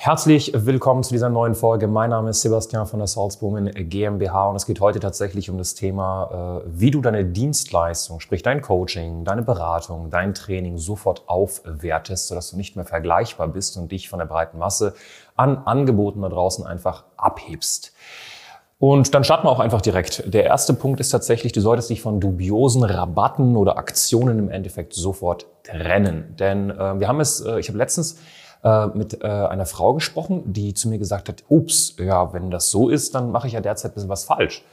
Herzlich willkommen zu dieser neuen Folge. Mein Name ist Sebastian von der Salzburgen GmbH und es geht heute tatsächlich um das Thema, äh, wie du deine Dienstleistung, sprich dein Coaching, deine Beratung, dein Training sofort aufwertest, sodass du nicht mehr vergleichbar bist und dich von der breiten Masse an Angeboten da draußen einfach abhebst. Und dann starten wir auch einfach direkt. Der erste Punkt ist tatsächlich, du solltest dich von dubiosen Rabatten oder Aktionen im Endeffekt sofort trennen. Denn äh, wir haben es, äh, ich habe letztens äh, mit äh, einer Frau gesprochen, die zu mir gesagt hat, ups, ja, wenn das so ist, dann mache ich ja derzeit ein bisschen was falsch.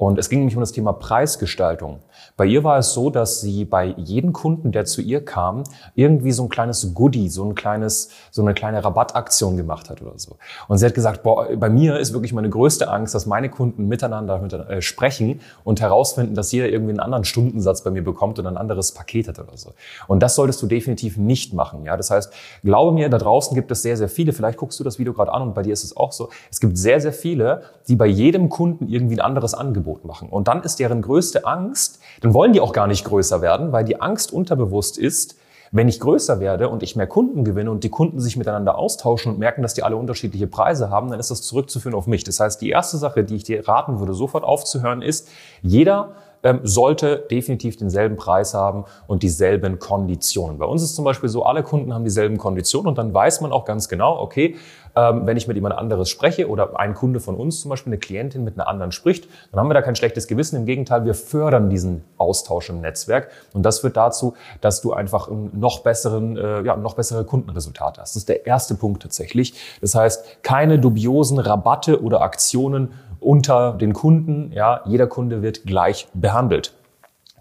Und es ging nämlich um das Thema Preisgestaltung. Bei ihr war es so, dass sie bei jedem Kunden, der zu ihr kam, irgendwie so ein kleines Goodie, so ein kleines, so eine kleine Rabattaktion gemacht hat oder so. Und sie hat gesagt, boah, bei mir ist wirklich meine größte Angst, dass meine Kunden miteinander, miteinander äh, sprechen und herausfinden, dass jeder irgendwie einen anderen Stundensatz bei mir bekommt oder ein anderes Paket hat oder so. Und das solltest du definitiv nicht machen. Ja, das heißt, glaube mir, da draußen gibt es sehr, sehr viele. Vielleicht guckst du das Video gerade an und bei dir ist es auch so. Es gibt sehr, sehr viele, die bei jedem Kunden irgendwie ein anderes Angebot Angebot machen. Und dann ist deren größte Angst, dann wollen die auch gar nicht größer werden, weil die Angst unterbewusst ist, wenn ich größer werde und ich mehr Kunden gewinne und die Kunden sich miteinander austauschen und merken, dass die alle unterschiedliche Preise haben, dann ist das zurückzuführen auf mich. Das heißt, die erste Sache, die ich dir raten würde, sofort aufzuhören, ist, jeder ähm, sollte definitiv denselben Preis haben und dieselben Konditionen. Bei uns ist zum Beispiel so, alle Kunden haben dieselben Konditionen und dann weiß man auch ganz genau, okay, ähm, wenn ich mit jemand anderes spreche oder ein Kunde von uns zum Beispiel, eine Klientin mit einer anderen spricht, dann haben wir da kein schlechtes Gewissen. Im Gegenteil, wir fördern diesen Austausch im Netzwerk und das führt dazu, dass du einfach einen noch besseren, äh, ja, noch bessere Kundenresultate hast. Das ist der erste Punkt tatsächlich. Das heißt, keine dubiosen Rabatte oder Aktionen unter den Kunden. Ja, jeder Kunde wird gleich behandelt behandelt.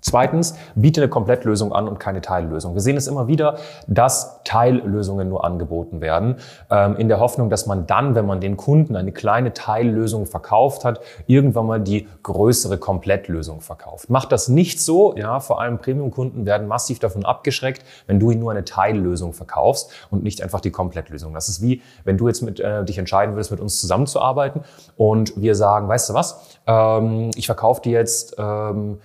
Zweitens, biete eine Komplettlösung an und keine Teillösung. Wir sehen es immer wieder, dass Teillösungen nur angeboten werden, ähm, in der Hoffnung, dass man dann, wenn man den Kunden eine kleine Teillösung verkauft hat, irgendwann mal die größere Komplettlösung verkauft. Macht das nicht so, ja, vor allem Premium-Kunden werden massiv davon abgeschreckt, wenn du ihnen nur eine Teillösung verkaufst und nicht einfach die Komplettlösung. Das ist wie, wenn du jetzt mit, äh, dich entscheiden würdest, mit uns zusammenzuarbeiten und wir sagen, weißt du was, ähm, ich verkaufe dir jetzt ähm,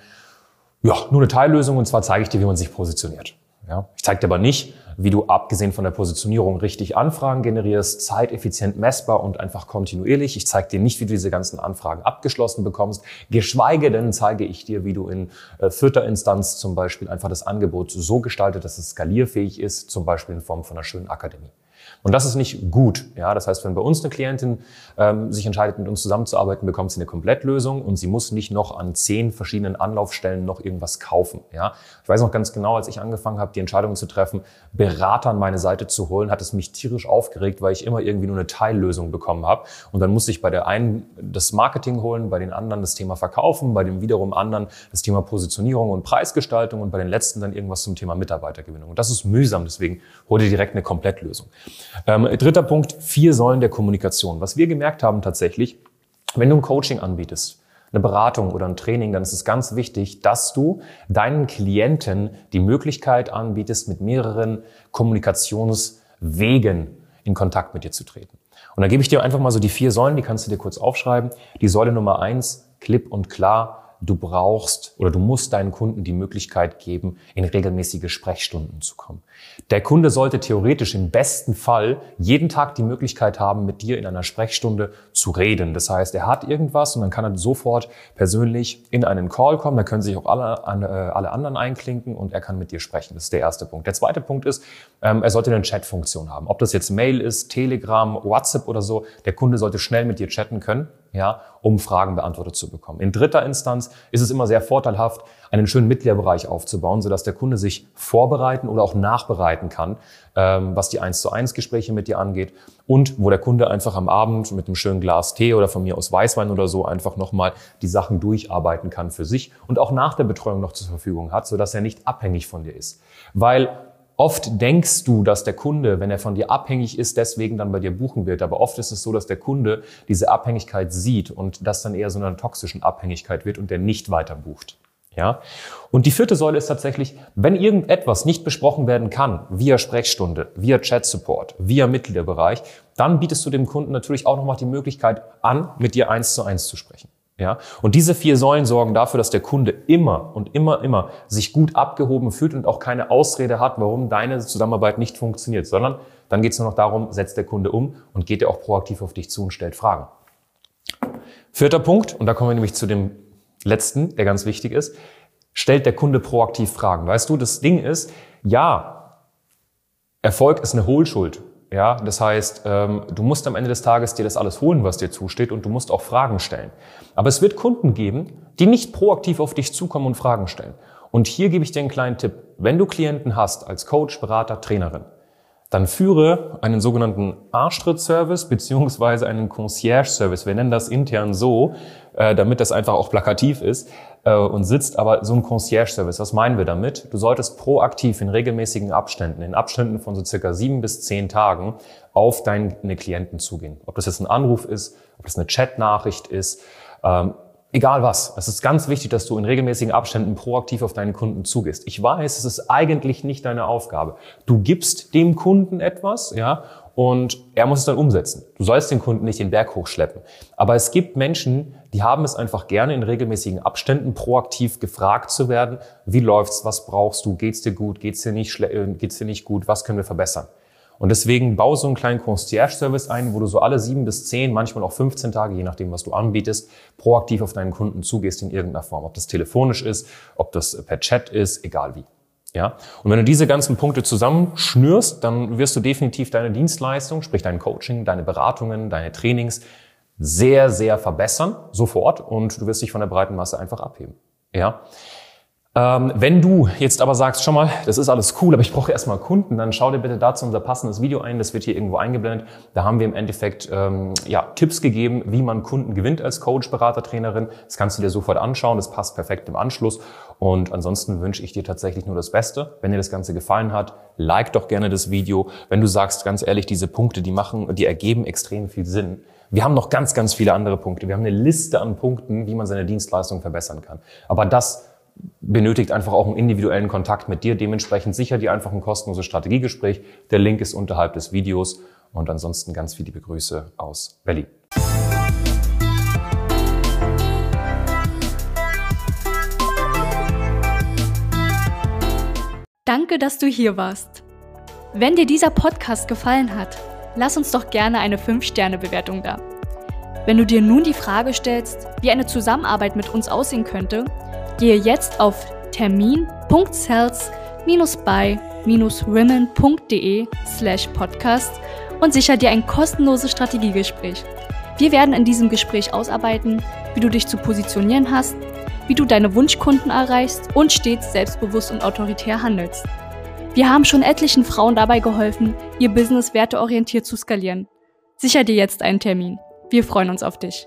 ja, nur eine Teillösung und zwar zeige ich dir, wie man sich positioniert. Ja, ich zeige dir aber nicht, wie du abgesehen von der Positionierung richtig Anfragen generierst, zeiteffizient messbar und einfach kontinuierlich. Ich zeige dir nicht, wie du diese ganzen Anfragen abgeschlossen bekommst. Geschweige denn zeige ich dir, wie du in äh, vierter Instanz zum Beispiel einfach das Angebot so gestaltet, dass es skalierfähig ist, zum Beispiel in Form von einer schönen Akademie. Und das ist nicht gut. Ja, das heißt, wenn bei uns eine Klientin ähm, sich entscheidet, mit uns zusammenzuarbeiten, bekommt sie eine Komplettlösung und sie muss nicht noch an zehn verschiedenen Anlaufstellen noch irgendwas kaufen. Ja, ich weiß noch ganz genau, als ich angefangen habe, die Entscheidung zu treffen, Berater an meine Seite zu holen, hat es mich tierisch aufgeregt, weil ich immer irgendwie nur eine Teillösung bekommen habe. Und dann musste ich bei der einen das Marketing holen, bei den anderen das Thema Verkaufen, bei dem wiederum anderen das Thema Positionierung und Preisgestaltung und bei den letzten dann irgendwas zum Thema Mitarbeitergewinnung. Und das ist mühsam, deswegen hol dir direkt eine Komplettlösung. Ähm, dritter Punkt, vier Säulen der Kommunikation. Was wir gemerkt haben tatsächlich, wenn du ein Coaching anbietest, eine Beratung oder ein Training, dann ist es ganz wichtig, dass du deinen Klienten die Möglichkeit anbietest, mit mehreren Kommunikationswegen in Kontakt mit dir zu treten. Und da gebe ich dir einfach mal so die vier Säulen, die kannst du dir kurz aufschreiben. Die Säule Nummer eins, klipp und klar, du brauchst oder du musst deinen Kunden die Möglichkeit geben, in regelmäßige Sprechstunden zu kommen. Der Kunde sollte theoretisch im besten Fall jeden Tag die Möglichkeit haben, mit dir in einer Sprechstunde zu reden. Das heißt, er hat irgendwas und dann kann er sofort persönlich in einen Call kommen. Da können sich auch alle, äh, alle anderen einklinken und er kann mit dir sprechen. Das ist der erste Punkt. Der zweite Punkt ist, ähm, er sollte eine Chat-Funktion haben. Ob das jetzt Mail ist, Telegram, WhatsApp oder so, der Kunde sollte schnell mit dir chatten können ja, um Fragen beantwortet zu bekommen. In dritter Instanz ist es immer sehr vorteilhaft, einen schönen Mitgliederbereich aufzubauen, sodass der Kunde sich vorbereiten oder auch nachbereiten kann, ähm, was die 1 zu 1 Gespräche mit dir angeht und wo der Kunde einfach am Abend mit einem schönen Glas Tee oder von mir aus Weißwein oder so einfach nochmal die Sachen durcharbeiten kann für sich und auch nach der Betreuung noch zur Verfügung hat, sodass er nicht abhängig von dir ist. Weil Oft denkst du, dass der Kunde, wenn er von dir abhängig ist, deswegen dann bei dir buchen wird. Aber oft ist es so, dass der Kunde diese Abhängigkeit sieht und das dann eher so einer toxischen Abhängigkeit wird und der nicht weiter bucht. Ja? Und die vierte Säule ist tatsächlich, wenn irgendetwas nicht besprochen werden kann, via Sprechstunde, via Chat-Support, via Mitgliederbereich, dann bietest du dem Kunden natürlich auch nochmal die Möglichkeit an, mit dir eins zu eins zu sprechen. Ja? Und diese vier Säulen sorgen dafür, dass der Kunde immer und immer, immer sich gut abgehoben fühlt und auch keine Ausrede hat, warum deine Zusammenarbeit nicht funktioniert, sondern dann geht es nur noch darum, setzt der Kunde um und geht er auch proaktiv auf dich zu und stellt Fragen. Vierter Punkt, und da kommen wir nämlich zu dem letzten, der ganz wichtig ist, stellt der Kunde proaktiv Fragen. Weißt du, das Ding ist, ja, Erfolg ist eine Hohlschuld. Ja, das heißt, ähm, du musst am Ende des Tages dir das alles holen, was dir zusteht, und du musst auch Fragen stellen. Aber es wird Kunden geben, die nicht proaktiv auf dich zukommen und Fragen stellen. Und hier gebe ich dir einen kleinen Tipp. Wenn du Klienten hast als Coach, Berater, Trainerin, dann führe einen sogenannten Arschtritt-Service beziehungsweise einen Concierge-Service. Wir nennen das intern so, äh, damit das einfach auch plakativ ist äh, und sitzt. Aber so ein Concierge-Service, was meinen wir damit? Du solltest proaktiv in regelmäßigen Abständen, in Abständen von so circa sieben bis zehn Tagen auf deine Klienten zugehen. Ob das jetzt ein Anruf ist, ob das eine Chat-Nachricht ist, ähm, Egal was. Es ist ganz wichtig, dass du in regelmäßigen Abständen proaktiv auf deinen Kunden zugehst. Ich weiß, es ist eigentlich nicht deine Aufgabe. Du gibst dem Kunden etwas, ja, und er muss es dann umsetzen. Du sollst den Kunden nicht den Berg hochschleppen. Aber es gibt Menschen, die haben es einfach gerne in regelmäßigen Abständen proaktiv gefragt zu werden. Wie läuft's? Was brauchst du? Geht's dir gut? Geht's dir nicht, äh, geht's dir nicht gut? Was können wir verbessern? Und deswegen bau so einen kleinen Concierge-Service ein, wo du so alle sieben bis zehn, manchmal auch 15 Tage, je nachdem, was du anbietest, proaktiv auf deinen Kunden zugehst in irgendeiner Form. Ob das telefonisch ist, ob das per Chat ist, egal wie. Ja? Und wenn du diese ganzen Punkte zusammenschnürst, dann wirst du definitiv deine Dienstleistung, sprich dein Coaching, deine Beratungen, deine Trainings sehr, sehr verbessern, sofort, und du wirst dich von der breiten Masse einfach abheben. Ja? Ähm, wenn du jetzt aber sagst, schon mal, das ist alles cool, aber ich brauche erstmal Kunden, dann schau dir bitte dazu unser passendes Video ein. Das wird hier irgendwo eingeblendet. Da haben wir im Endeffekt ähm, ja, Tipps gegeben, wie man Kunden gewinnt als Coach, Berater, Trainerin. Das kannst du dir sofort anschauen. Das passt perfekt im Anschluss. Und ansonsten wünsche ich dir tatsächlich nur das Beste. Wenn dir das Ganze gefallen hat, like doch gerne das Video. Wenn du sagst, ganz ehrlich, diese Punkte, die machen, die ergeben extrem viel Sinn. Wir haben noch ganz, ganz viele andere Punkte. Wir haben eine Liste an Punkten, wie man seine Dienstleistung verbessern kann. Aber das benötigt einfach auch einen individuellen Kontakt mit dir. Dementsprechend sicher dir einfach ein kostenloses Strategiegespräch. Der Link ist unterhalb des Videos. Und ansonsten ganz viele Grüße aus Berlin. Danke, dass du hier warst. Wenn dir dieser Podcast gefallen hat, lass uns doch gerne eine 5-Sterne-Bewertung da. Wenn du dir nun die Frage stellst, wie eine Zusammenarbeit mit uns aussehen könnte, Gehe jetzt auf termin.cells-by-women.de slash podcast und sicher dir ein kostenloses Strategiegespräch. Wir werden in diesem Gespräch ausarbeiten, wie du dich zu positionieren hast, wie du deine Wunschkunden erreichst und stets selbstbewusst und autoritär handelst. Wir haben schon etlichen Frauen dabei geholfen, ihr Business werteorientiert zu skalieren. Sicher dir jetzt einen Termin. Wir freuen uns auf dich.